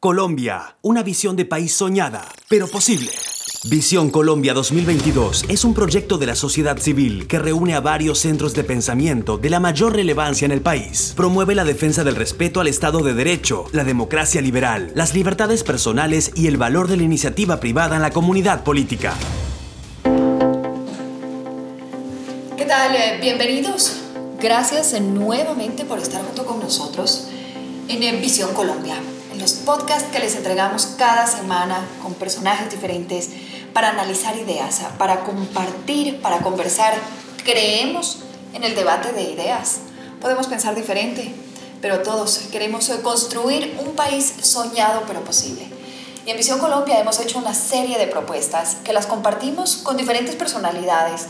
Colombia, una visión de país soñada, pero posible. Visión Colombia 2022 es un proyecto de la sociedad civil que reúne a varios centros de pensamiento de la mayor relevancia en el país. Promueve la defensa del respeto al Estado de Derecho, la democracia liberal, las libertades personales y el valor de la iniciativa privada en la comunidad política. ¿Qué tal? Eh, bienvenidos. Gracias eh, nuevamente por estar junto con nosotros en eh, Visión Colombia los podcasts que les entregamos cada semana con personajes diferentes para analizar ideas, para compartir, para conversar. Creemos en el debate de ideas. Podemos pensar diferente, pero todos queremos construir un país soñado pero posible. Y en Visión Colombia hemos hecho una serie de propuestas que las compartimos con diferentes personalidades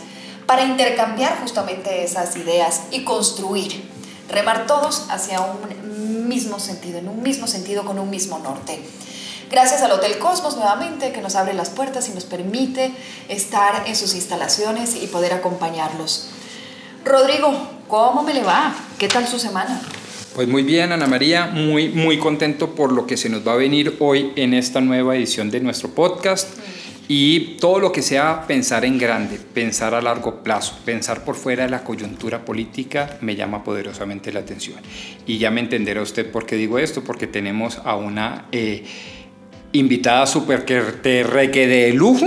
para intercambiar justamente esas ideas y construir, remar todos hacia un mismo sentido, en un mismo sentido, con un mismo norte. Gracias al Hotel Cosmos nuevamente que nos abre las puertas y nos permite estar en sus instalaciones y poder acompañarlos. Rodrigo, ¿cómo me le va? ¿Qué tal su semana? Pues muy bien, Ana María, muy, muy contento por lo que se nos va a venir hoy en esta nueva edición de nuestro podcast. Y todo lo que sea pensar en grande, pensar a largo plazo, pensar por fuera de la coyuntura política, me llama poderosamente la atención. Y ya me entenderá usted por qué digo esto, porque tenemos a una eh, invitada súper que te reque de lujo.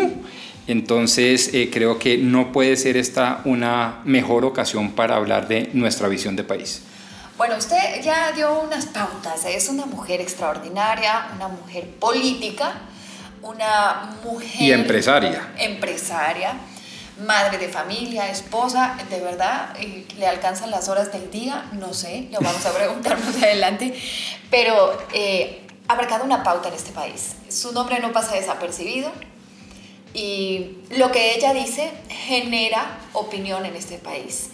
Entonces eh, creo que no puede ser esta una mejor ocasión para hablar de nuestra visión de país. Bueno, usted ya dio unas pautas, es una mujer extraordinaria, una mujer política una mujer... Y empresaria. Empresaria, madre de familia, esposa, de verdad, le alcanzan las horas del día, no sé, lo vamos a preguntar más adelante, pero eh, ha marcado una pauta en este país. Su nombre no pasa desapercibido y lo que ella dice genera opinión en este país.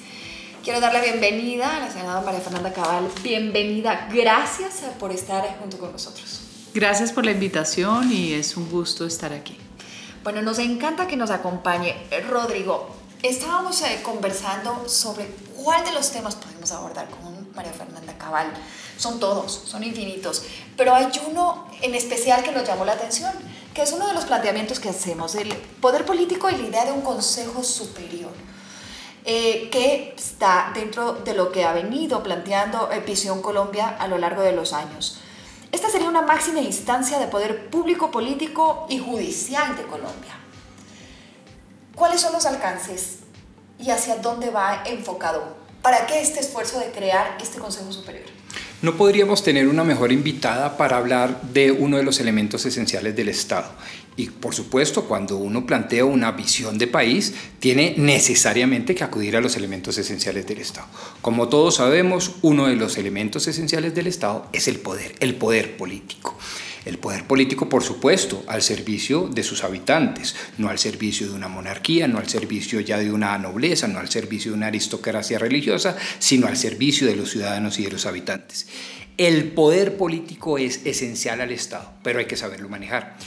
Quiero darle bienvenida a la senadora María Fernanda Cabal. Bienvenida, gracias por estar junto con nosotros. Gracias por la invitación y es un gusto estar aquí. Bueno, nos encanta que nos acompañe. Rodrigo, estábamos eh, conversando sobre cuál de los temas podemos abordar con María Fernanda Cabal. Son todos, son infinitos, pero hay uno en especial que nos llamó la atención, que es uno de los planteamientos que hacemos, el poder político y la idea de un consejo superior. Eh, que está dentro de lo que ha venido planteando Visión Colombia a lo largo de los años. Esta sería una máxima instancia de poder público, político y judicial de Colombia. ¿Cuáles son los alcances y hacia dónde va enfocado? ¿Para qué este esfuerzo de crear este Consejo Superior? No podríamos tener una mejor invitada para hablar de uno de los elementos esenciales del Estado. Y por supuesto, cuando uno plantea una visión de país, tiene necesariamente que acudir a los elementos esenciales del Estado. Como todos sabemos, uno de los elementos esenciales del Estado es el poder, el poder político. El poder político, por supuesto, al servicio de sus habitantes, no al servicio de una monarquía, no al servicio ya de una nobleza, no al servicio de una aristocracia religiosa, sino al servicio de los ciudadanos y de los habitantes. El poder político es esencial al Estado, pero hay que saberlo manejar.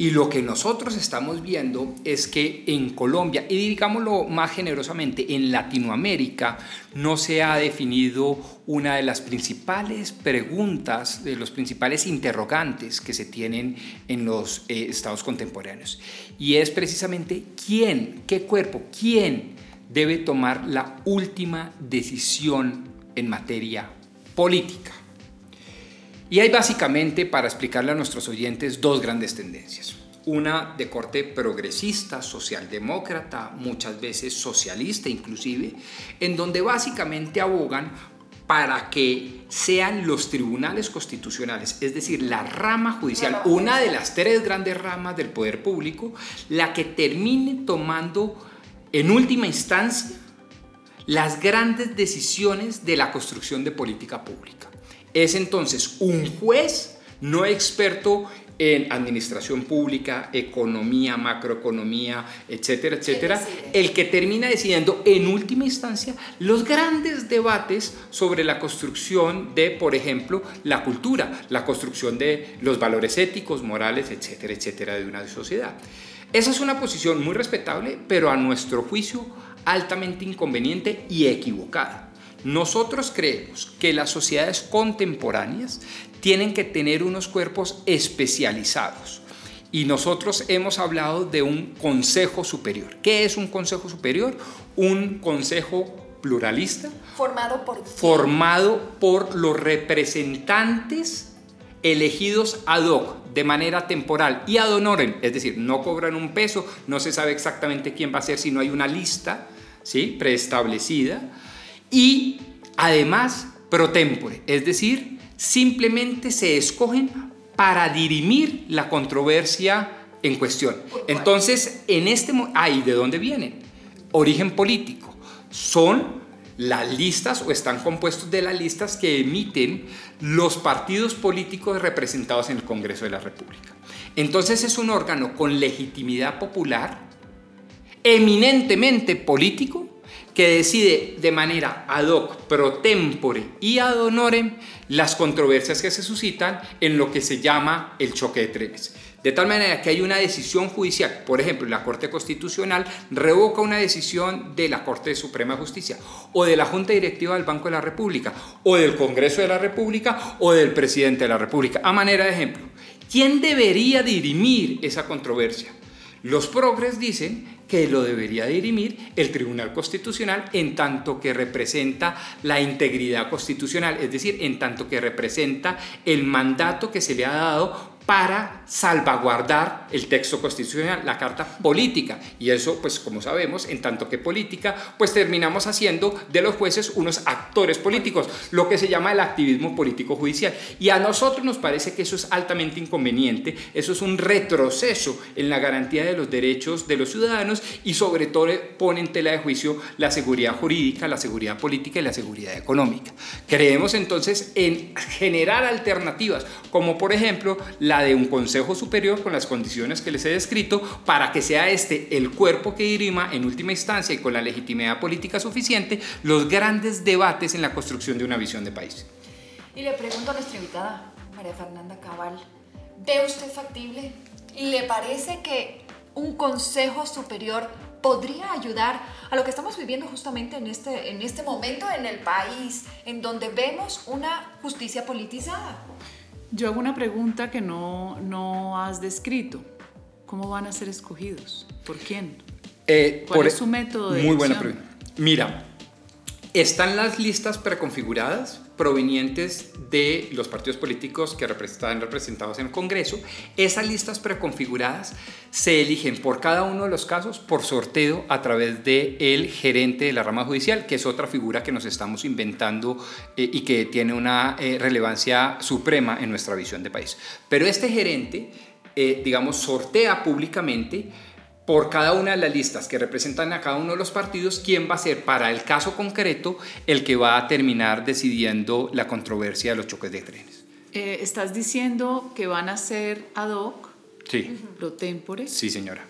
Y lo que nosotros estamos viendo es que en Colombia, y digámoslo más generosamente, en Latinoamérica no se ha definido una de las principales preguntas, de los principales interrogantes que se tienen en los eh, estados contemporáneos. Y es precisamente quién, qué cuerpo, quién debe tomar la última decisión en materia política. Y hay básicamente, para explicarle a nuestros oyentes, dos grandes tendencias. Una de corte progresista, socialdemócrata, muchas veces socialista inclusive, en donde básicamente abogan para que sean los tribunales constitucionales, es decir, la rama judicial, una de las tres grandes ramas del poder público, la que termine tomando en última instancia las grandes decisiones de la construcción de política pública es entonces un juez no experto en administración pública, economía, macroeconomía, etcétera, etcétera, el que termina decidiendo en última instancia los grandes debates sobre la construcción de, por ejemplo, la cultura, la construcción de los valores éticos, morales, etcétera, etcétera, de una sociedad. Esa es una posición muy respetable, pero a nuestro juicio altamente inconveniente y equivocada. Nosotros creemos que las sociedades contemporáneas tienen que tener unos cuerpos especializados. Y nosotros hemos hablado de un consejo superior. ¿Qué es un consejo superior? Un consejo pluralista. Formado por... Formado por los representantes elegidos ad hoc, de manera temporal y ad honorem, es decir, no cobran un peso, no se sabe exactamente quién va a ser si no hay una lista ¿sí? preestablecida, y además pro tempore, es decir, simplemente se escogen para dirimir la controversia en cuestión. Entonces, en este... ¿Ahí de dónde vienen? Origen político. Son las listas o están compuestos de las listas que emiten los partidos políticos representados en el Congreso de la República. Entonces es un órgano con legitimidad popular, eminentemente político, que decide de manera ad hoc, pro tempore y ad honorem las controversias que se suscitan en lo que se llama el choque de trenes. De tal manera que hay una decisión judicial, por ejemplo, la Corte Constitucional revoca una decisión de la Corte Suprema de Justicia o de la Junta Directiva del Banco de la República o del Congreso de la República o del Presidente de la República. A manera de ejemplo, ¿quién debería dirimir esa controversia? Los progres dicen que lo debería dirimir el Tribunal Constitucional en tanto que representa la integridad constitucional, es decir, en tanto que representa el mandato que se le ha dado para salvaguardar el texto constitucional, la carta política. Y eso, pues como sabemos, en tanto que política, pues terminamos haciendo de los jueces unos actores políticos, lo que se llama el activismo político judicial. Y a nosotros nos parece que eso es altamente inconveniente, eso es un retroceso en la garantía de los derechos de los ciudadanos y sobre todo pone en tela de juicio la seguridad jurídica, la seguridad política y la seguridad económica. Creemos entonces en generar alternativas, como por ejemplo la de un Consejo Superior con las condiciones que les he descrito para que sea este el cuerpo que dirima en última instancia y con la legitimidad política suficiente los grandes debates en la construcción de una visión de país. Y le pregunto a nuestra invitada, María Fernanda Cabal, ¿ve usted factible? ¿Le parece que un Consejo Superior podría ayudar a lo que estamos viviendo justamente en este, en este momento en el país, en donde vemos una justicia politizada? Yo hago una pregunta que no, no has descrito. ¿Cómo van a ser escogidos? ¿Por quién? Eh, ¿Cuál es su método de Muy buena pregunta. Mira, están las listas preconfiguradas provenientes de los partidos políticos que están representados en el Congreso. Esas listas preconfiguradas se eligen por cada uno de los casos por sorteo a través del el gerente de la rama judicial, que es otra figura que nos estamos inventando eh, y que tiene una eh, relevancia suprema en nuestra visión de país. Pero este gerente, eh, digamos, sortea públicamente por cada una de las listas que representan a cada uno de los partidos, quién va a ser para el caso concreto el que va a terminar decidiendo la controversia de los choques de trenes. Eh, ¿Estás diciendo que van a ser ad hoc? Sí. Pro tempore. Sí, señora.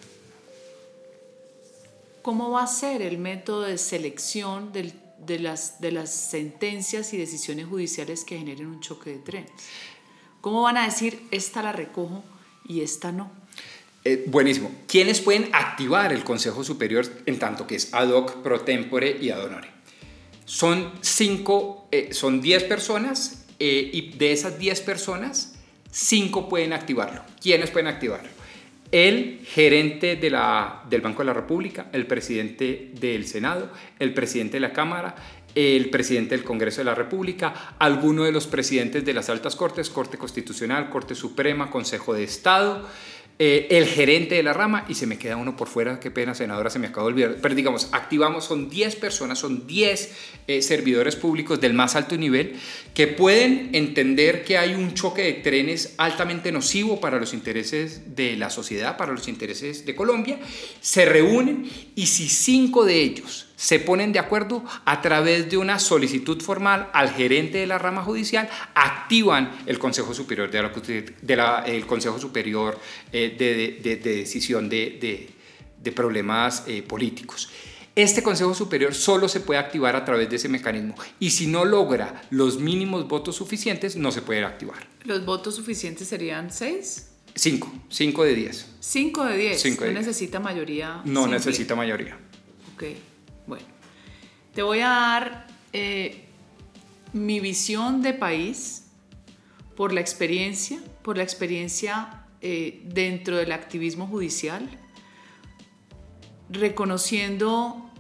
¿Cómo va a ser el método de selección de, las, de las sentencias y decisiones judiciales que generen un choque de trenes? ¿Cómo van a decir, esta la recojo y esta no? Eh, buenísimo. ¿Quiénes pueden activar el Consejo Superior en tanto que es ad hoc, pro tempore y ad honore? Son cinco, eh, son diez personas eh, y de esas diez personas, cinco pueden activarlo. ¿Quiénes pueden activarlo? El gerente de la, del Banco de la República, el presidente del Senado, el presidente de la Cámara, el presidente del Congreso de la República, alguno de los presidentes de las altas cortes, Corte Constitucional, Corte Suprema, Consejo de Estado, eh, el gerente de la rama y se me queda uno por fuera, qué pena, senadora, se me acabó de olvidar. Pero digamos, activamos, son 10 personas, son 10 eh, servidores públicos del más alto nivel que pueden entender que hay un choque de trenes altamente nocivo para los intereses de la sociedad, para los intereses de Colombia, se reúnen y si cinco de ellos se ponen de acuerdo a través de una solicitud formal al gerente de la rama judicial, activan el Consejo Superior de, la, el Consejo Superior eh, de, decisión de, problemas eh, políticos. Este Consejo Superior solo se puede activar a través de ese mecanismo y si no logra los mínimos votos suficientes, no se puede activar. ¿Los votos suficientes serían seis? Cinco, cinco de diez. Cinco de diez. no necesita mayoría. No necesita mayoría. Ok. Bueno, te voy a dar eh, mi visión de país por la experiencia, por la experiencia eh, dentro del activismo judicial, reconociendo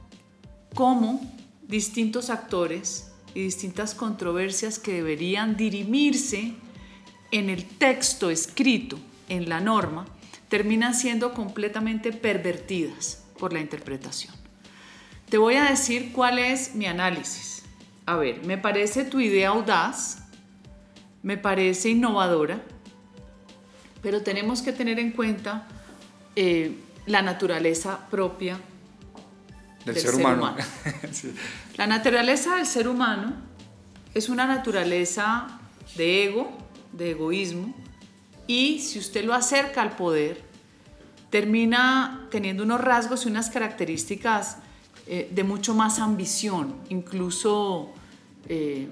cómo distintos actores y distintas controversias que deberían dirimirse en el texto escrito, en la norma, terminan siendo completamente pervertidas por la interpretación. Te voy a decir cuál es mi análisis. A ver, me parece tu idea audaz, me parece innovadora, pero tenemos que tener en cuenta eh, la naturaleza propia del, ser, humano. La naturaleza del ser humano es una naturaleza de ego, de egoísmo, y si usted lo acerca al poder, termina teniendo unos rasgos y unas características eh, de mucho más ambición, incluso eh,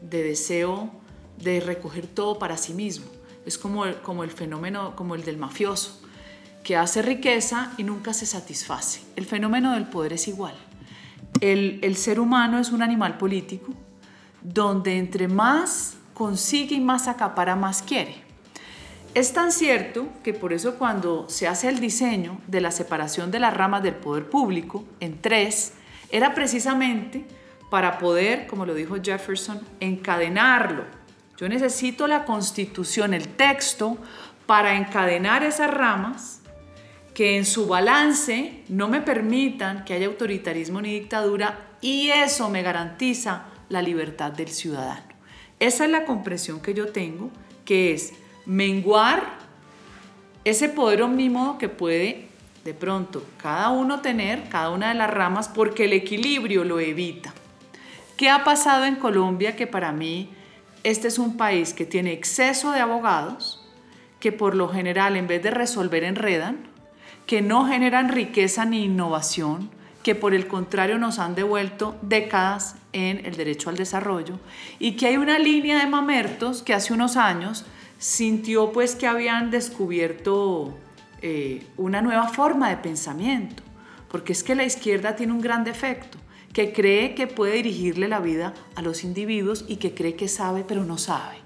de deseo de recoger todo para sí mismo. Es como como el fenómeno, como el del mafioso que hace riqueza y nunca se satisface. El fenómeno del poder es igual. El, el, ser humano es un animal político donde entre más consigue y más acapara, más quiere. Es tan cierto que por eso cuando se hace el diseño de la separación de las ramas del poder público en tres, era precisamente para poder, como lo dijo Jefferson, encadenarlo. Yo necesito la constitución, el texto, para encadenar esas ramas que en su balance no me permitan que haya autoritarismo ni dictadura y eso me garantiza la libertad del ciudadano. Esa es la comprensión que yo tengo, que es menguar ese poder omnímodo que puede de pronto cada uno tener, cada una de las ramas, porque el equilibrio lo evita. ¿Qué ha pasado en Colombia? Que para mí este es un país que tiene exceso de abogados, que por lo general en vez de resolver enredan, que no generan riqueza ni innovación, que por el contrario nos han devuelto décadas en el derecho al desarrollo y que hay una línea de mamertos que hace unos años sintió pues que habían descubierto eh, una nueva forma de pensamiento, porque es que la izquierda tiene un gran defecto, que cree que puede dirigirle la vida a los individuos y que cree que sabe pero no sabe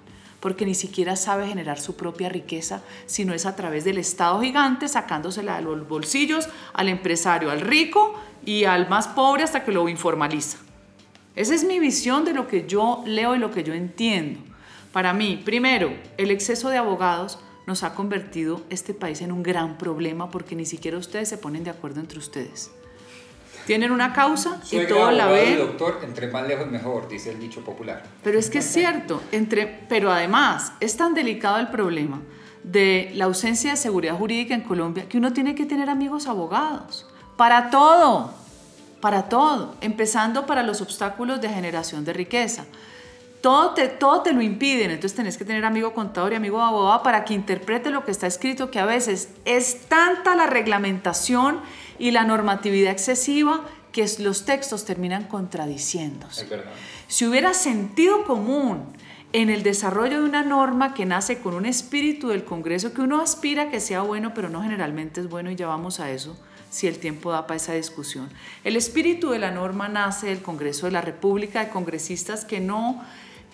porque ni siquiera sabe generar su propia riqueza, sino es a través del Estado gigante sacándosela de los bolsillos al empresario, al rico y al más pobre hasta que lo informaliza. Esa es mi visión de lo que yo leo y lo que yo entiendo. Para mí, primero, el exceso de abogados nos ha convertido este país en un gran problema porque ni siquiera ustedes se ponen de acuerdo entre ustedes. Tienen una causa y todo la ven. doctor, entre más lejos mejor, dice el dicho popular. Pero es que es cierto, entre, pero además es tan delicado el problema de la ausencia de seguridad jurídica en Colombia que uno tiene que tener amigos abogados para todo, para todo, empezando para los obstáculos de generación de riqueza. Todo te, todo te lo impiden, entonces tenés que tener amigo contador y amigo abogado para que interprete lo que está escrito, que a veces es tanta la reglamentación y la normatividad excesiva que los textos terminan contradiciéndose. Si hubiera sentido común en el desarrollo de una norma que nace con un espíritu del Congreso que uno aspira que sea bueno, pero no generalmente es bueno y ya vamos a eso si el tiempo da para esa discusión. El espíritu de la norma nace del Congreso de la República, de congresistas que no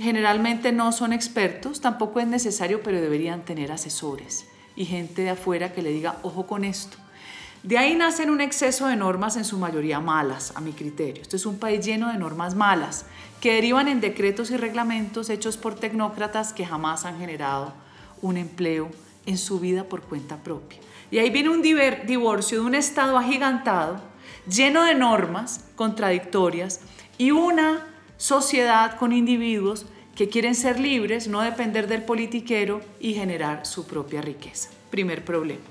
generalmente no son expertos, tampoco es necesario, pero deberían tener asesores y gente de afuera que le diga, ojo con esto. De ahí nacen un exceso de normas en su mayoría malas, a mi criterio. Este es un país lleno de normas malas, que derivan en decretos y reglamentos hechos por tecnócratas que jamás han generado un empleo en su vida por cuenta propia. Y ahí viene un divorcio de un Estado agigantado, lleno de normas contradictorias y una sociedad con individuos que quieren ser libres, no depender del politiquero y generar su propia riqueza. Primer problema.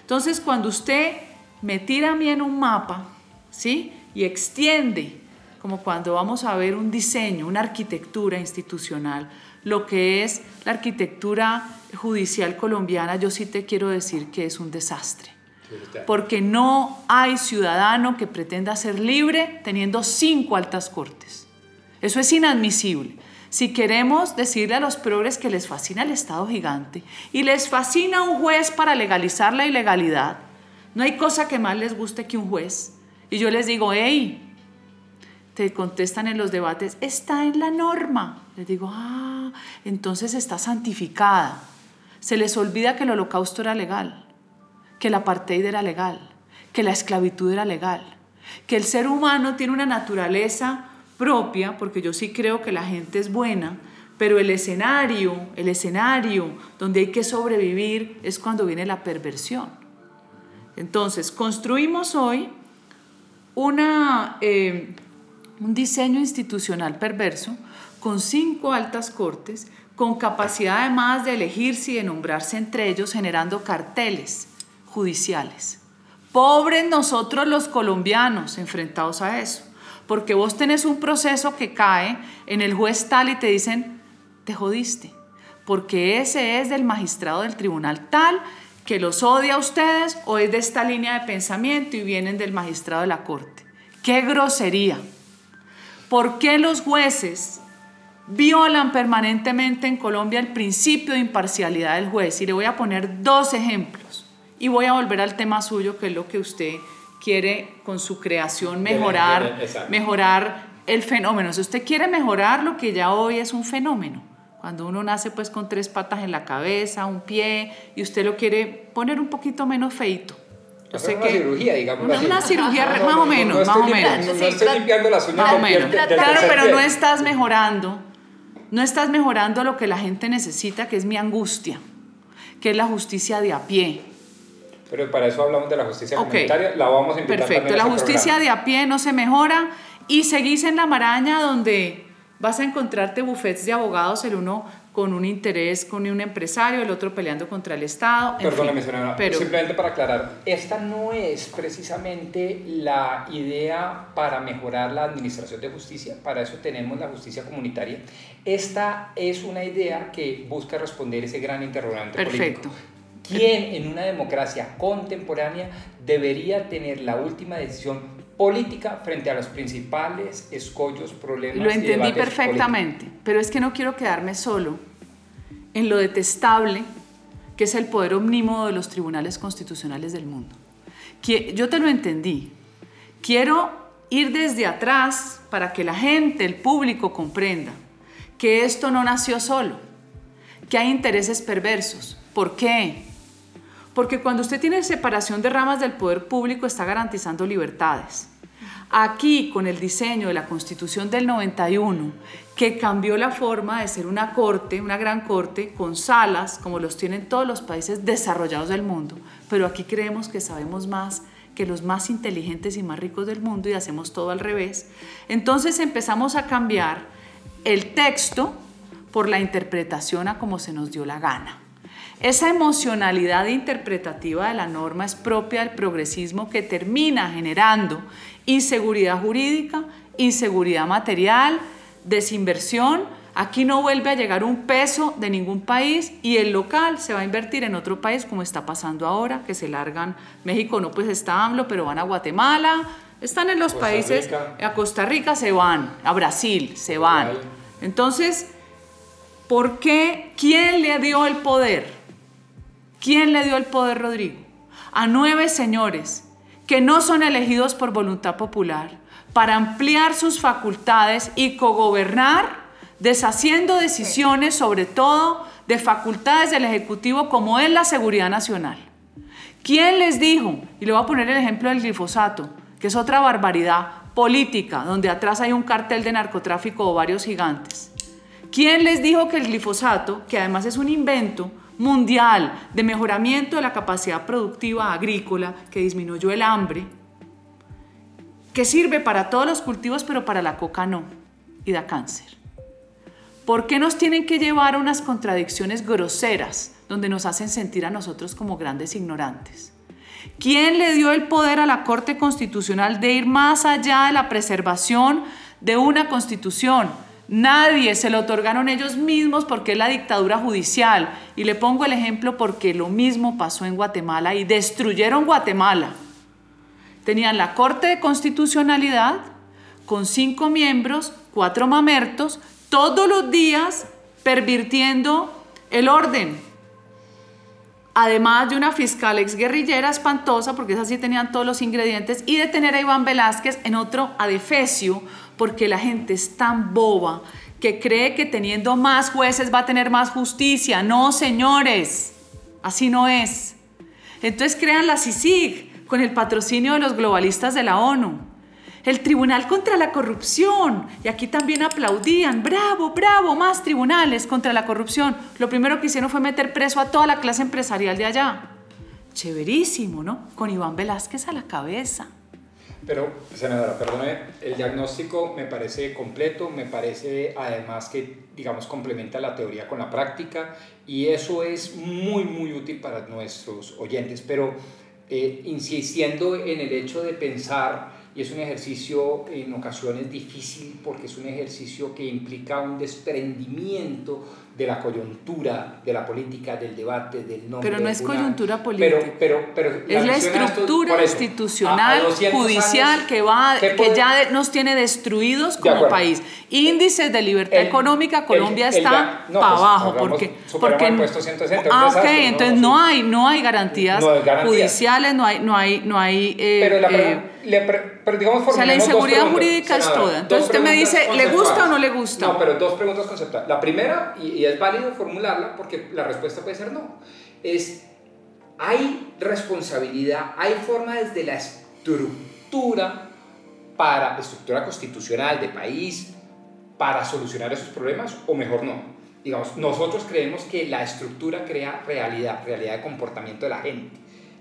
Entonces, cuando usted me tira a mí en un mapa, ¿sí? Y extiende, como cuando vamos a ver un diseño, una arquitectura institucional, lo que es la arquitectura judicial colombiana, yo sí te quiero decir que es un desastre. Porque no hay ciudadano que pretenda ser libre teniendo cinco altas cortes. Eso es inadmisible. Si queremos decirle a los progres que les fascina el Estado gigante y les fascina un juez para legalizar la ilegalidad, no hay cosa que más les guste que un juez. Y yo les digo, hey, te contestan en los debates, está en la norma. Les digo, ah, entonces está santificada. Se les olvida que el holocausto era legal, que el apartheid era legal, que la esclavitud era legal, que el ser humano tiene una naturaleza propia, porque yo sí creo que la gente es buena, pero el escenario, el escenario donde hay que sobrevivir es cuando viene la perversión. Entonces, construimos hoy una, eh, un diseño institucional perverso con cinco altas cortes, con capacidad además de elegirse y de nombrarse entre ellos, generando carteles judiciales. Pobres nosotros los colombianos enfrentados a eso, porque vos tenés un proceso que cae en el juez tal y te dicen, te jodiste, porque ese es del magistrado del tribunal tal que los odia a ustedes o es de esta línea de pensamiento y vienen del magistrado de la corte. ¡Qué grosería! ¿Por qué los jueces violan permanentemente en Colombia el principio de imparcialidad del juez? Y le voy a poner dos ejemplos. Y voy a volver al tema suyo, que es lo que usted quiere con su creación mejorar, mejorar el fenómeno. Si usted quiere mejorar lo que ya hoy es un fenómeno, cuando uno nace pues con tres patas en la cabeza, un pie, y usted lo quiere poner un poquito menos feito. Yo sé una que cirugía, digamos. Una, una cirugía más o menos, más o menos. No, estoy limpiando las uñas más o menos. Claro, pero no estás mejorando, no estás mejorando lo que la gente necesita, que es mi angustia, que es la justicia de a pie. Pero para eso hablamos de la justicia comunitaria, la vamos a invitar Perfecto, la justicia de a pie no se mejora y seguís en la maraña donde vas a encontrarte bufetes de abogados, el uno con un interés con un empresario, el otro peleando contra el Estado. Perdóname, señora, pero... simplemente para aclarar, esta no es precisamente la idea para mejorar la administración de justicia, para eso tenemos la justicia comunitaria. Esta es una idea que busca responder ese gran interrogante Perfecto. político. ¿Quién en una democracia contemporánea debería tener la última decisión política frente a los principales escollos, problemas. Lo entendí perfectamente, pero es que no quiero quedarme solo en lo detestable que es el poder omnímodo de los tribunales constitucionales del mundo. Yo te lo entendí. Quiero ir desde atrás para que la gente, el público comprenda que esto no nació solo, que hay intereses perversos. ¿Por qué? Porque cuando usted tiene separación de ramas del poder público está garantizando libertades. Aquí, con el diseño de la Constitución del 91, que cambió la forma de ser una corte, una gran corte, con salas, como los tienen todos los países desarrollados del mundo, pero aquí creemos que sabemos más que los más inteligentes y más ricos del mundo y hacemos todo al revés. Entonces empezamos a cambiar el texto por la interpretación a como se nos dio la gana. Esa emocionalidad interpretativa de la norma es propia del progresismo que termina generando inseguridad jurídica, inseguridad material, desinversión. Aquí no vuelve a llegar un peso de ningún país y el local se va a invertir en otro país como está pasando ahora, que se largan, México no pues está AMLO, pero van a Guatemala, están en los países, a Costa Rica se van, a Brasil se van. Entonces, ¿por qué? ¿Quién le dio el poder? ¿Quién le dio el poder, Rodrigo? A nueve señores que no son elegidos por voluntad popular para ampliar sus facultades y cogobernar, deshaciendo decisiones sobre todo de facultades del Ejecutivo como es la seguridad nacional. ¿Quién les dijo? Y le voy a poner el ejemplo del glifosato, que es otra barbaridad política, donde atrás hay un cartel de narcotráfico o varios gigantes. ¿Quién les dijo que el glifosato, que además es un invento, mundial de mejoramiento de la capacidad productiva agrícola que disminuyó el hambre, que sirve para todos los cultivos pero para la coca no y da cáncer. ¿Por qué nos tienen que llevar a unas contradicciones groseras donde nos hacen sentir a nosotros como grandes ignorantes? ¿Quién le dio el poder a la Corte Constitucional de ir más allá de la preservación de una constitución? Nadie, se lo otorgaron ellos mismos porque es la dictadura judicial. Y le pongo el ejemplo porque lo mismo pasó en Guatemala y destruyeron Guatemala. Tenían la Corte de Constitucionalidad con cinco miembros, cuatro mamertos, todos los días pervirtiendo el orden, además de una fiscal exguerrillera espantosa, porque esas sí tenían todos los ingredientes, y de tener a Iván Velázquez en otro adefesio, porque la gente es tan boba que cree que teniendo más jueces va a tener más justicia. No, señores, así no es. Entonces crean la CICIG con el patrocinio de los globalistas de la ONU. El Tribunal contra la Corrupción. Y aquí también aplaudían. Bravo, bravo, más tribunales contra la corrupción. Lo primero que hicieron fue meter preso a toda la clase empresarial de allá. Chéverísimo, ¿no? Con Iván Velázquez a la cabeza. Pero, senadora, perdone, el diagnóstico me parece completo, me parece además que, digamos, complementa la teoría con la práctica y eso es muy, muy útil para nuestros oyentes. Pero eh, insistiendo en el hecho de pensar y es un ejercicio en ocasiones difícil porque es un ejercicio que implica un desprendimiento de la coyuntura, de la política, del debate, del nombre. Pero no es coyuntura política. Pero, pero, es la estructura institucional, judicial, que, va, que ya nos tiene destruidos como país. Índices de libertad económica, Colombia está para pues, abajo. porque, porque, ah, ok, entonces no, hay, no hay garantías, judiciales, no hay... No hay, no hay eh, pero la, eh, pero digamos, o sea, la inseguridad jurídica es toda. Entonces usted me dice, ¿le gusta o no le gusta? No, pero dos preguntas conceptuales. La primera, y, es válido formularla porque la respuesta puede ser no, es, ¿hay responsabilidad, hay forma desde la estructura para, estructura constitucional de país, para solucionar esos problemas o mejor no? Digamos, nosotros creemos que la estructura crea realidad, realidad de comportamiento de la gente.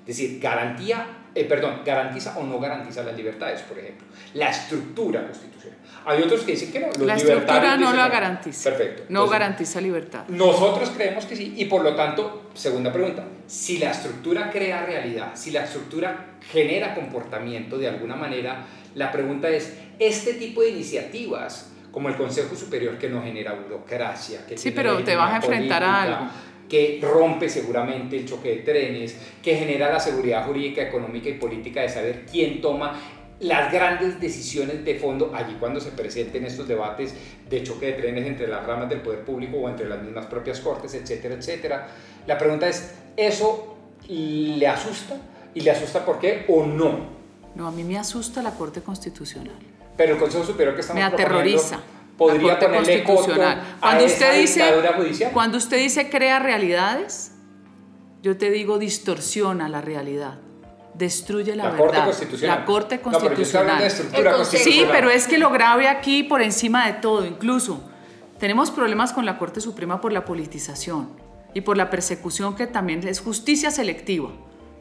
Decir, garantía eh, perdón, garantiza o no garantiza las libertades, por ejemplo. La estructura constitucional. Hay otros que dicen que no. Los la estructura no la garantiza. Perfecto. No garantiza libertad. Nosotros creemos que sí y por lo tanto, segunda pregunta, si la estructura crea realidad, si la estructura genera comportamiento de alguna manera, la pregunta es, este tipo de iniciativas como el Consejo Superior que no genera burocracia, que sí, pero te vas a enfrentar a algo que rompe seguramente el choque de trenes, que genera la seguridad jurídica, económica y política de saber quién toma las grandes decisiones de fondo allí cuando se presenten estos debates de choque de trenes entre las ramas del poder público o entre las mismas propias cortes, etcétera, etcétera. La pregunta es, ¿eso le asusta? ¿Y le asusta por qué o no? No, a mí me asusta la Corte Constitucional. Pero el Consejo Superior que estamos Me aterroriza podría ponerle constitucional. cuando usted dice, Cuando usted dice crea realidades, yo te digo distorsiona la realidad. Destruye la, verdad. Corte constitucional. La Corte Constitucional. sí, pero es que lo grave aquí por encima de todo, incluso tenemos problemas con la Corte Suprema por la politización y por la persecución que también es justicia selectiva.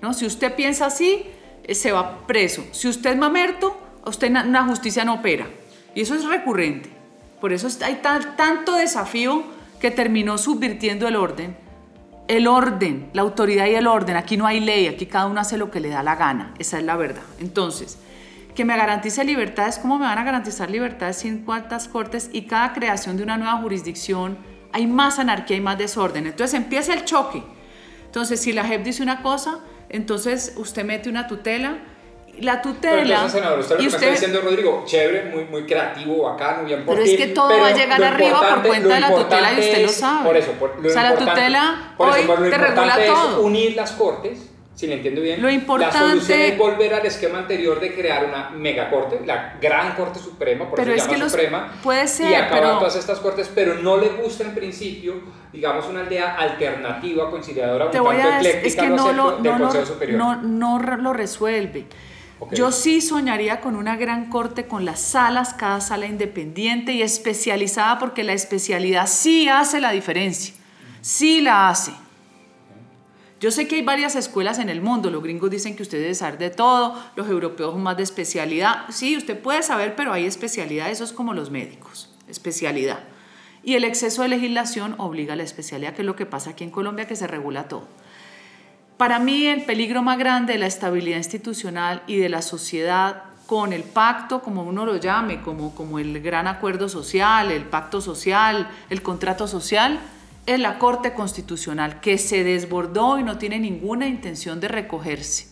¿no? Si usted piensa así, eh, se va preso. Si usted es mamerto, usted una justicia no opera. Y eso es recurrente. Por eso hay tanto desafío que terminó subvirtiendo el orden. El orden, la autoridad y el orden. Aquí no hay ley, aquí cada uno hace lo que le da la gana. Esa es la verdad. Entonces, que me garantice libertades, ¿cómo me van a garantizar libertades sin cuantas cortes? Y cada creación de una nueva jurisdicción hay más anarquía y más desorden. Entonces empieza el choque. Entonces, si la JEP dice una cosa, entonces usted mete una tutela la tutela. Pero senador, usted lo que está diciendo, Rodrigo, chévere, muy, muy creativo, bacano, bien por Pero es que todo va a llegar arriba por cuenta de la tutela y usted lo sabe. Por eso, por, lo o sea, la tutela por hoy eso, te regula todo. unir las cortes, si le entiendo bien. Lo importante. La solución es volver al esquema anterior de crear una megacorte, la gran corte suprema, por pero eso se llama suprema. Puede ser. Y acabar pero... todas estas cortes, pero no le gusta en principio, digamos, una aldea alternativa, conciliadora, un tanto ecléctica, es que no, lo, del Consejo Superior. No, no lo resuelve. Yo sí soñaría con una gran corte con las salas, cada sala independiente y especializada porque la especialidad sí hace la diferencia, sí la hace. Yo sé que hay varias escuelas en el mundo, los gringos dicen que usted debe saber de todo, los europeos más de especialidad, sí, usted puede saber, pero hay especialidad, eso es como los médicos, especialidad. Y el exceso de legislación obliga a la especialidad, que es lo que pasa aquí en Colombia, que se regula todo. Para mí el peligro más grande de la estabilidad institucional y de la sociedad con el pacto, como uno lo llame, como, como el gran acuerdo social, el pacto social, el contrato social, es la Corte Constitucional, que se desbordó y no tiene ninguna intención de recogerse.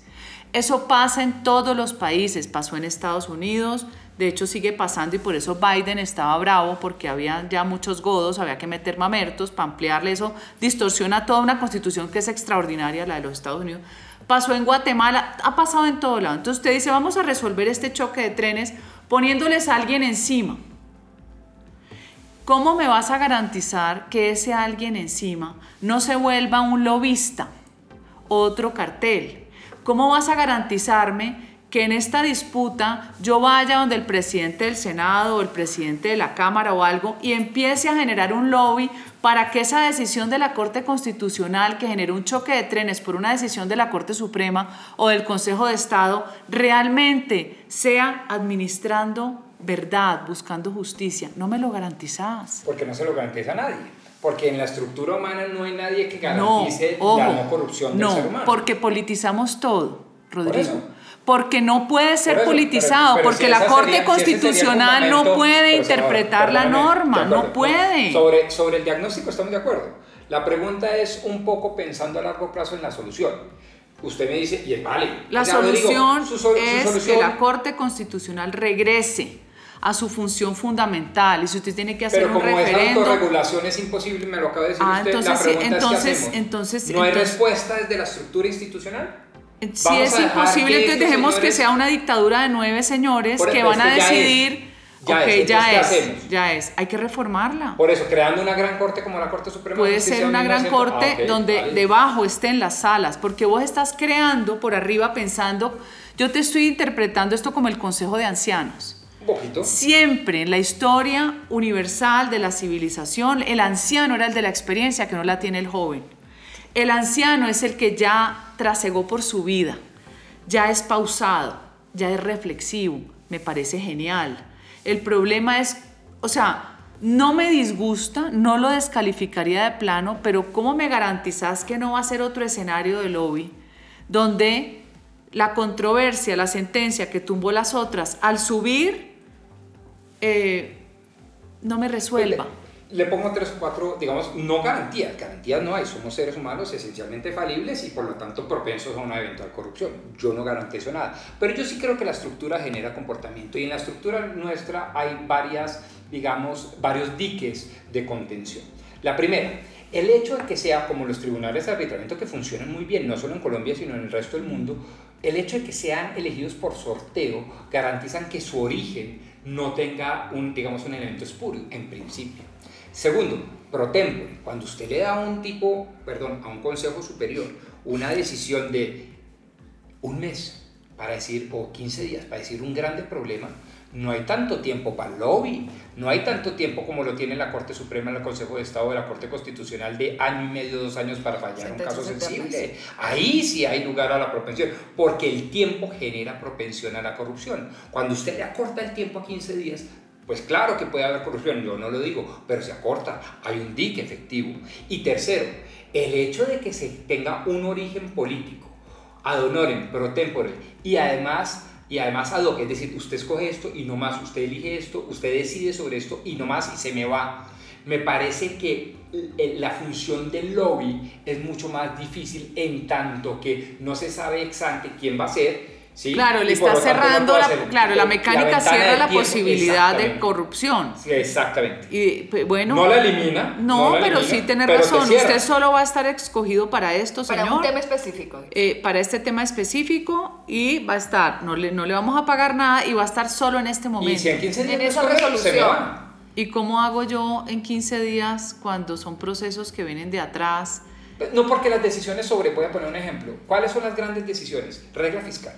Eso pasa en todos los países, pasó en Estados Unidos, De hecho, sigue pasando y por eso Biden estaba bravo porque había ya muchos godos, había que meter mamertos para ampliarle eso. Distorsiona toda una constitución que es extraordinaria, la de los Estados Unidos. Pasó en Guatemala, ha pasado en todo lado. Entonces usted dice, vamos a resolver este choque de trenes poniéndoles a alguien encima. ¿Cómo me vas a garantizar que ese alguien encima no se vuelva un lobista, otro cartel? ¿Cómo vas a garantizarme que en esta disputa yo vaya donde el presidente del Senado o el presidente de la Cámara o algo y empiece a generar un lobby para que esa decisión de la Corte Constitucional que generó un choque de trenes por una decisión de la Corte Suprema o del Consejo de Estado realmente sea administrando verdad, buscando justicia. No me lo garantizas. Porque no se lo garantiza a nadie. Porque en la estructura humana no hay nadie que garantice la no corrupción del ser humano. porque politizamos todo, Rodrigo porque no puede ser politizado, porque la Corte Constitucional no puede interpretar la norma, no puede. Sobre, sobre el diagnóstico estamos de acuerdo. La pregunta es un poco pensando a largo plazo en la solución. Usted me dice, y es vale. La solución, es que la Corte Constitucional regrese a su función fundamental y si usted tiene que hacer Pero un como referendo esa autorregulación es imposible me lo acaba de decir ah, usted entonces, la pregunta entonces, es ¿qué hacemos? entonces, no hay entonces, respuesta desde la estructura institucional Si es imposible, entonces dejemos que sea una dictadura de nueve señores que van a decidir. Ya ok, es, ya entonces, ¿qué es, ya es. Hay que reformarla. Por eso, creando una gran corte como la Corte Suprema. de Puede ser una gran 1900. corte Ah, ok, donde vale. debajo estén las salas, porque vos estás creando por arriba pensando, yo te estoy interpretando esto como el Consejo de Ancianos. Un poquito. Siempre en la historia universal de la civilización, el anciano era el de la experiencia que no la tiene el joven. El anciano es el que ya trasegó por su vida, ya es pausado, ya es reflexivo, me parece genial. El problema es, o sea, no me disgusta, no lo descalificaría de plano, pero ¿cómo me garantizas que no va a ser otro escenario de lobby donde la controversia, la sentencia que tumbó las otras, al subir, eh, no me resuelva? Le pongo tres o cuatro, digamos, no garantías, garantías no hay, somos seres humanos esencialmente falibles y por lo tanto propensos a una eventual corrupción. Yo no garantizo nada, pero yo sí creo que la estructura genera comportamiento y en la estructura nuestra hay varias, digamos, varios diques de contención. La primera, el hecho de que sea como los tribunales de arbitramiento que funcionan muy bien, no solo en Colombia, sino en el resto del mundo, el hecho de que sean elegidos por sorteo garantizan que su origen no tenga un, digamos, un elemento espurio, en principio. Segundo, pro tempore, cuando usted le da a un tipo, perdón, a un consejo superior una decisión de un mes para decir, o 15 días para decir un grande problema, no hay tanto tiempo para el lobby, no hay tanto tiempo como lo tiene la Corte Suprema, el Consejo de Estado de la Corte Constitucional de año y medio, dos años para fallar un caso sensible. Ahí sí hay lugar a la propensión, porque el tiempo genera propensión a la corrupción. Cuando usted le acorta el tiempo a 15 días, pues claro que puede haber corrupción, yo no lo digo, pero se acorta, hay un dique efectivo. Y tercero, el hecho de que se tenga un origen político, ad honorem, pro tempore, y además, y además ad hoc, es decir, usted escoge esto y no más, usted elige esto, usted decide sobre esto y no más y se me va. Me parece que la función del lobby es mucho más difícil en tanto que no se sabe ex ante quién va a ser. ¿Sí? Claro, le Y está tanto no cerrando, puede la, claro, la mecánica ventana cierra la posibilidad de corrupción. Sí, exactamente. Y pues, bueno, no la elimina. no, la pero elimina, sí tiene pero razón. Usted solo va a estar escogido para esto, Para señor. un tema específico. eh, para este tema específico y va a estar, no le, no le vamos a pagar nada y va a estar solo en este Y momento. si en 15 días En no esa escoge, se me resolución. va. ¿Y cómo hago yo en 15 días cuando son procesos que vienen de atrás? No porque las decisiones sobre, voy a poner un ejemplo. ¿Cuáles son las grandes decisiones? Regla fiscal.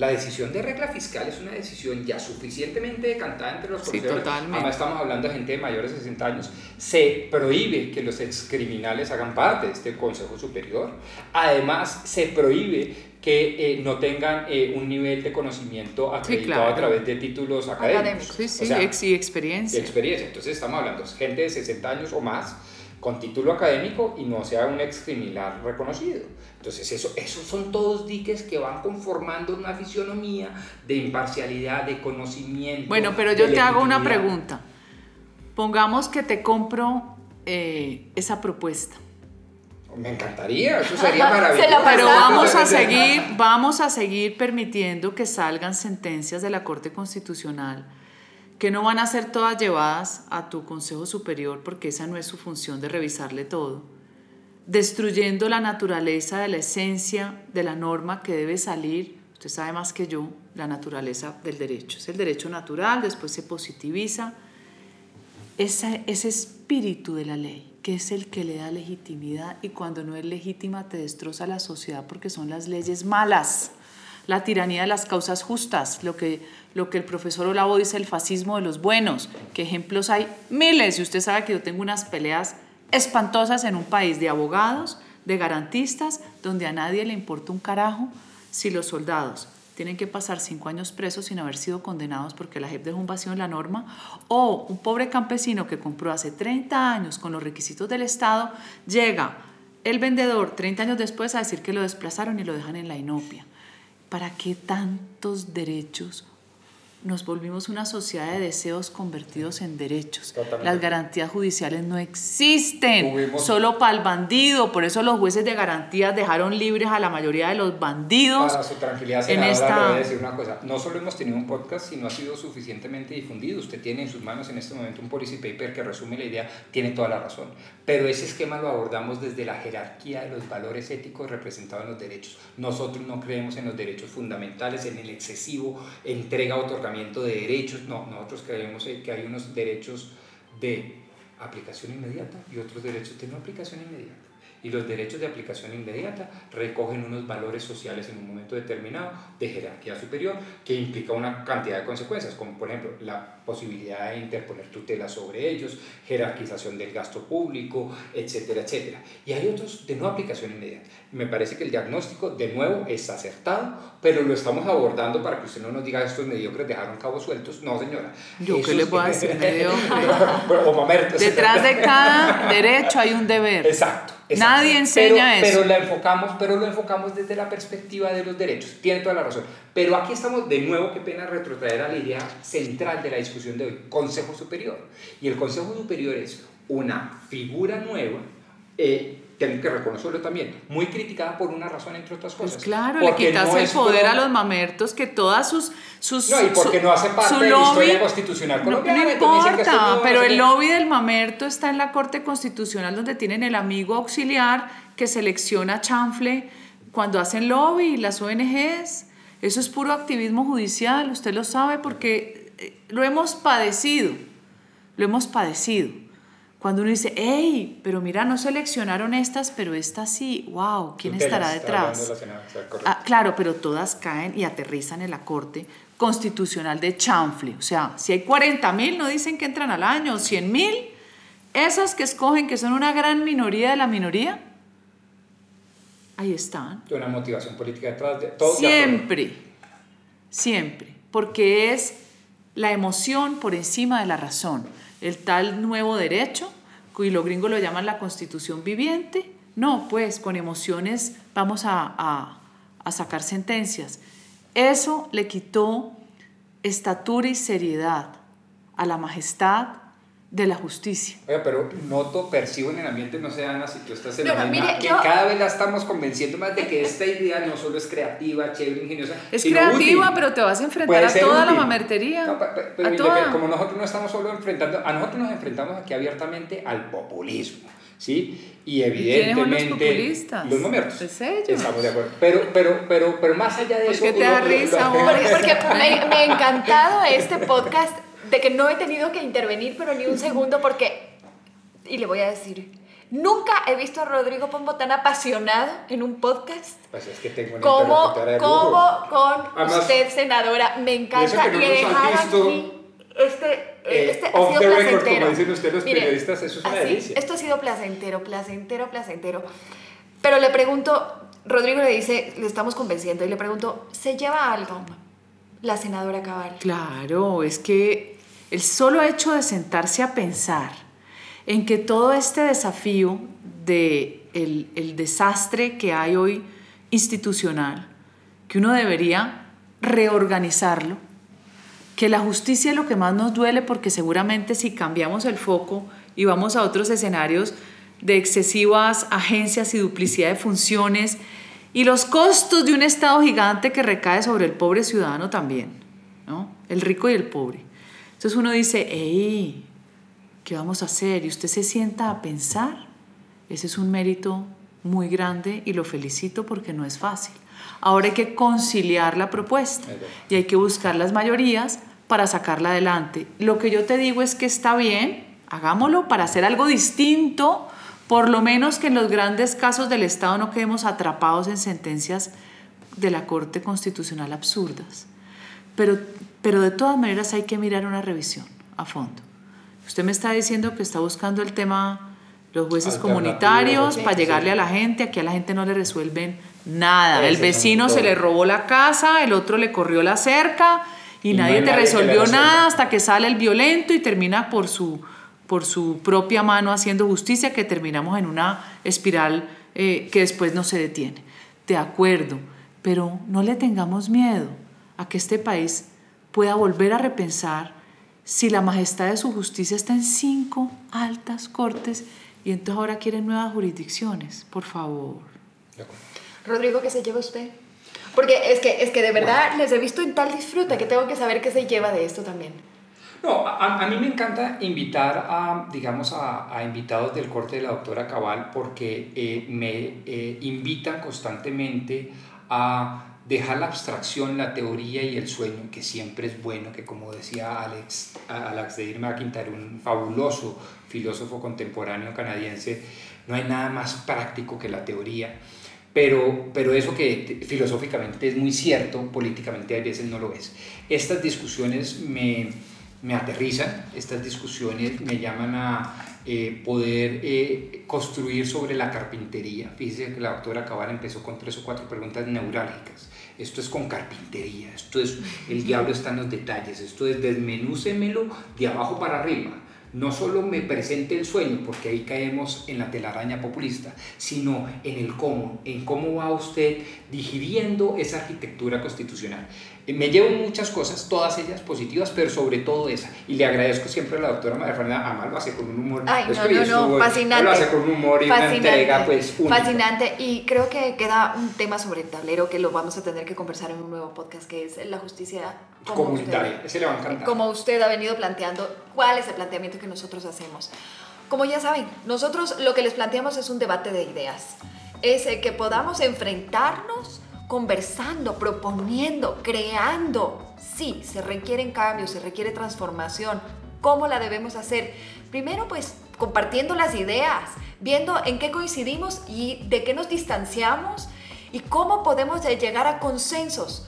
La decisión de regla fiscal es una decisión ya suficientemente decantada entre los Sí, conocedores. totalmente. Además estamos hablando de gente de mayores de 60 años. Se prohíbe que los excriminales hagan parte de este Consejo Superior. Además, se prohíbe que eh, no tengan eh, un nivel de conocimiento acreditado claro. a través de títulos académicos. Académicos. Sí, sí, O sea, ex y experiencia. experiencia. Entonces estamos hablando de gente de 60 años o más con título académico y no sea un ex criminal reconocido. Entonces eso, esos son todos diques que van conformando una fisionomía de imparcialidad, de conocimiento. Bueno, pero yo te hago una pregunta. Pongamos que te compro eh, esa propuesta. Me encantaría, eso sería maravilloso. Se Pero vamos a seguir, vamos a seguir permitiendo que salgan sentencias de la Corte Constitucional que no van a ser todas llevadas a tu consejo superior porque esa no es su función de revisarle todo, destruyendo la naturaleza de la esencia de la norma que debe salir, usted sabe más que yo, la naturaleza del derecho. Es el derecho natural, después se positiviza. Ese, ese espíritu de la ley, que es el que le da legitimidad y cuando no es legítima te destroza la sociedad porque son las leyes malas la tiranía de las causas justas, lo que, lo que el profesor Olavo dice, el fascismo de los buenos, que ejemplos hay miles, y usted sabe que yo tengo unas peleas espantosas en un país de abogados, de garantistas, donde a nadie le importa un carajo si los soldados tienen que pasar cinco años presos sin haber sido condenados porque la JEP dejó un vacío en la norma, o un pobre campesino que compró hace 30 años con los requisitos del Estado, llega el vendedor 30 años después a decir que lo desplazaron y lo dejan en la inopia. ¿Para qué tantos derechos? Nos volvimos una sociedad de deseos convertidos en derechos. Las garantías judiciales no existen, solo para el bandido. Por eso los jueces de garantías dejaron libres a la mayoría de los bandidos. Para su tranquilidad, en esta... le voy a decir una cosa. No solo hemos tenido un podcast, sino ha sido suficientemente difundido. Usted tiene en sus manos en este momento un policy paper que resume la idea, tiene toda la razón. Pero ese esquema lo abordamos desde la jerarquía de los valores éticos representados en los derechos. Nosotros no creemos en los derechos fundamentales, en el excesivo entrega, otorgamiento de derechos. No, nosotros creemos que hay unos derechos de aplicación inmediata y otros derechos de no aplicación inmediata y los derechos de aplicación inmediata recogen unos valores sociales en un momento determinado de jerarquía superior que implica una cantidad de consecuencias, como por ejemplo la posibilidad de interponer tutela sobre ellos, jerarquización del gasto público, etcétera, etcétera. Y hay otros de no aplicación inmediata. Me parece que el diagnóstico, de nuevo, es acertado, pero lo estamos abordando para que usted no nos diga estos mediocres dejaron cabos sueltos. No, señora. Yo qué le puedo decir Detrás de cada derecho hay un deber. Exacto. Nadie enseña eso. Pero, la enfocamos, pero lo enfocamos desde la perspectiva de los derechos. Tiene toda la razón. Pero aquí estamos de nuevo, qué pena retrotraer a la idea central de la discusión de hoy, Consejo Superior. Y el Consejo Superior es una figura nueva. Eh, tengo que reconocerlo también, muy criticada por una razón, entre otras pues cosas. Pues claro, le quitas el poder a los mamertos que todas sus... sus no, y porque no hace parte de la historia constitucional colombiana. No, importa, pero el lobby del mamerto está en la Corte Constitucional donde tienen el amigo auxiliar que selecciona chanfle cuando hacen lobby, las ONGs. Eso es puro activismo judicial, usted lo sabe porque eh, lo hemos padecido, lo hemos padecido. Cuando uno dice, hey, pero mira, no seleccionaron estas, pero esta sí, wow, ¿quién estará detrás? ah, claro, pero todas caen y aterrizan en la Corte Constitucional de Chanfle. O sea, si hay 40 mil, no dicen que entran al año, 100 mil, esas que escogen, que son una gran minoría de la minoría, ahí están. Una motivación política detrás de todo. Siempre, siempre, porque es la emoción por encima de la razón el tal nuevo derecho, y los gringos lo llaman la constitución viviente. No, pues con emociones vamos a, a sacar sentencias. Eso le quitó estatura y seriedad a la majestad de la justicia. Oye, pero noto, percibo en el ambiente, no sé, Ana, si tú estás en la misma, que cada vez la estamos convenciendo más de que esta idea no solo es creativa, chévere, ingeniosa, Es creativa, pero te vas a enfrentar a toda la mamertería. como nosotros no estamos solo enfrentando, a nosotros nos enfrentamos aquí abiertamente al populismo. ¿sí? Y evidentemente... los populistas? Los momentos. Estamos de acuerdo. Pero, pero, pero, pero más allá de eso... ¿Por qué te da risa, Porque me, me ha encantado este podcast de que no he tenido que intervenir, pero ni un segundo, porque, y le voy a decir, nunca he visto a Rodrigo Pombo tan apasionado en un podcast. Pues es que tengo una como, como con usted, senadora. Me encanta. Y, dejar aquí este, eh, este ha sido placentero. como dicen ustedes los periodistas, eso es una delicia. Esto ha sido placentero, placentero, placentero. Pero le pregunto, Rodrigo le dice, le estamos convenciendo, y le pregunto, ¿se lleva algo la senadora Cabal? Claro, es que el solo hecho de sentarse a pensar en que todo este desafío de el, desastre que hay hoy institucional, que uno debería reorganizarlo, que la justicia es lo que más nos duele porque seguramente si cambiamos el foco y vamos a otros escenarios de excesivas agencias y duplicidad de funciones y los costos de un Estado gigante que recae sobre el pobre ciudadano también, ¿no? el rico y el pobre Entonces uno dice, hey, ¿qué vamos a hacer? Y usted se sienta a pensar. Ese es un mérito muy grande y lo felicito porque no es fácil. Ahora hay que conciliar la propuesta y hay que buscar las mayorías para sacarla adelante. Lo que yo te digo es que está bien, hagámoslo para hacer algo distinto, por lo menos que en los grandes casos del Estado no quedemos atrapados en sentencias de la Corte Constitucional absurdas. Pero, pero de todas maneras hay que mirar una revisión a fondo. Usted me está diciendo que está buscando el tema los jueces comunitarios para llegarle a la gente, aquí a la gente no le resuelven nada. El vecino se le robó la casa, el otro le corrió la cerca y, nadie te resolvió nada hasta que sale el violento y termina por su, por su propia mano haciendo justicia que terminamos en una espiral eh, que después no se detiene. De acuerdo, pero no le tengamos miedo a que este país pueda volver a repensar si la majestad de su justicia está en cinco altas cortes y entonces ahora quieren nuevas jurisdicciones. Por favor. Rodrigo, ¿qué se lleva usted? Porque es que, es que de verdad les he visto en tal disfrute que tengo que saber qué se lleva de esto también. No, a, a mí me encanta invitar a, digamos, a, a, invitados del corte de la doctora Cabal porque eh, me eh, invitan constantemente a dejar la abstracción, la teoría y el sueño, que siempre es bueno, que como decía Alex, Alex de McIntyre, un fabuloso filósofo contemporáneo canadiense, no hay nada más práctico que la teoría. Pero, pero eso que filosóficamente es muy cierto, políticamente a veces no lo es. Estas discusiones me, me aterrizan, estas discusiones me llaman a eh, poder eh, construir sobre la carpintería. Fíjese que la doctora Cabal empezó con tres o cuatro preguntas neurálgicas. Esto es con carpintería, esto es el diablo está en los detalles, esto es desmenúcemelo de abajo para arriba no solo me presente el sueño, porque ahí caemos en la telaraña populista, sino en el cómo, en cómo va usted digiriendo esa arquitectura constitucional. Eh, me llevo muchas cosas, todas ellas positivas, pero sobre todo esa. Y le agradezco siempre a la doctora María Fernanda Amal, lo hace con un humor. Ay, no, no, no, fascinante. Lo hace con un humor y fascinante, una entrega, pues, única. Fascinante. Y creo que queda un tema sobre el tablero que lo vamos a tener que conversar en un nuevo podcast, que es la justicia comunitaria. Usted, Ese le va a encantar. Como usted ha venido planteando, ¿cuál es el planteamiento que nosotros hacemos? Como ya saben, nosotros lo que les planteamos es un debate de ideas. Es que podamos enfrentarnos conversando, proponiendo, creando. Sí, se requieren cambios, se requiere transformación. ¿Cómo la debemos hacer? Primero, pues compartiendo las ideas, viendo en qué coincidimos y de qué nos distanciamos y cómo podemos llegar a consensos.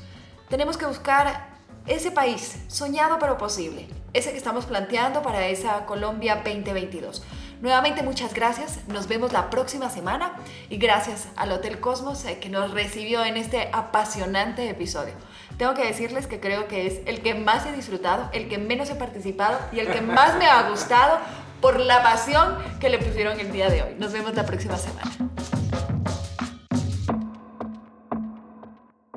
Tenemos que buscar ese país soñado pero posible, ese que estamos planteando para esa Colombia 2022. Nuevamente muchas gracias, nos vemos la próxima semana y gracias al Hotel Cosmos eh, que nos recibió en este apasionante episodio. Tengo que decirles que creo que es el que más he disfrutado, el que menos he participado y el que más me ha gustado por la pasión que le pusieron el día de hoy. Nos vemos la próxima semana.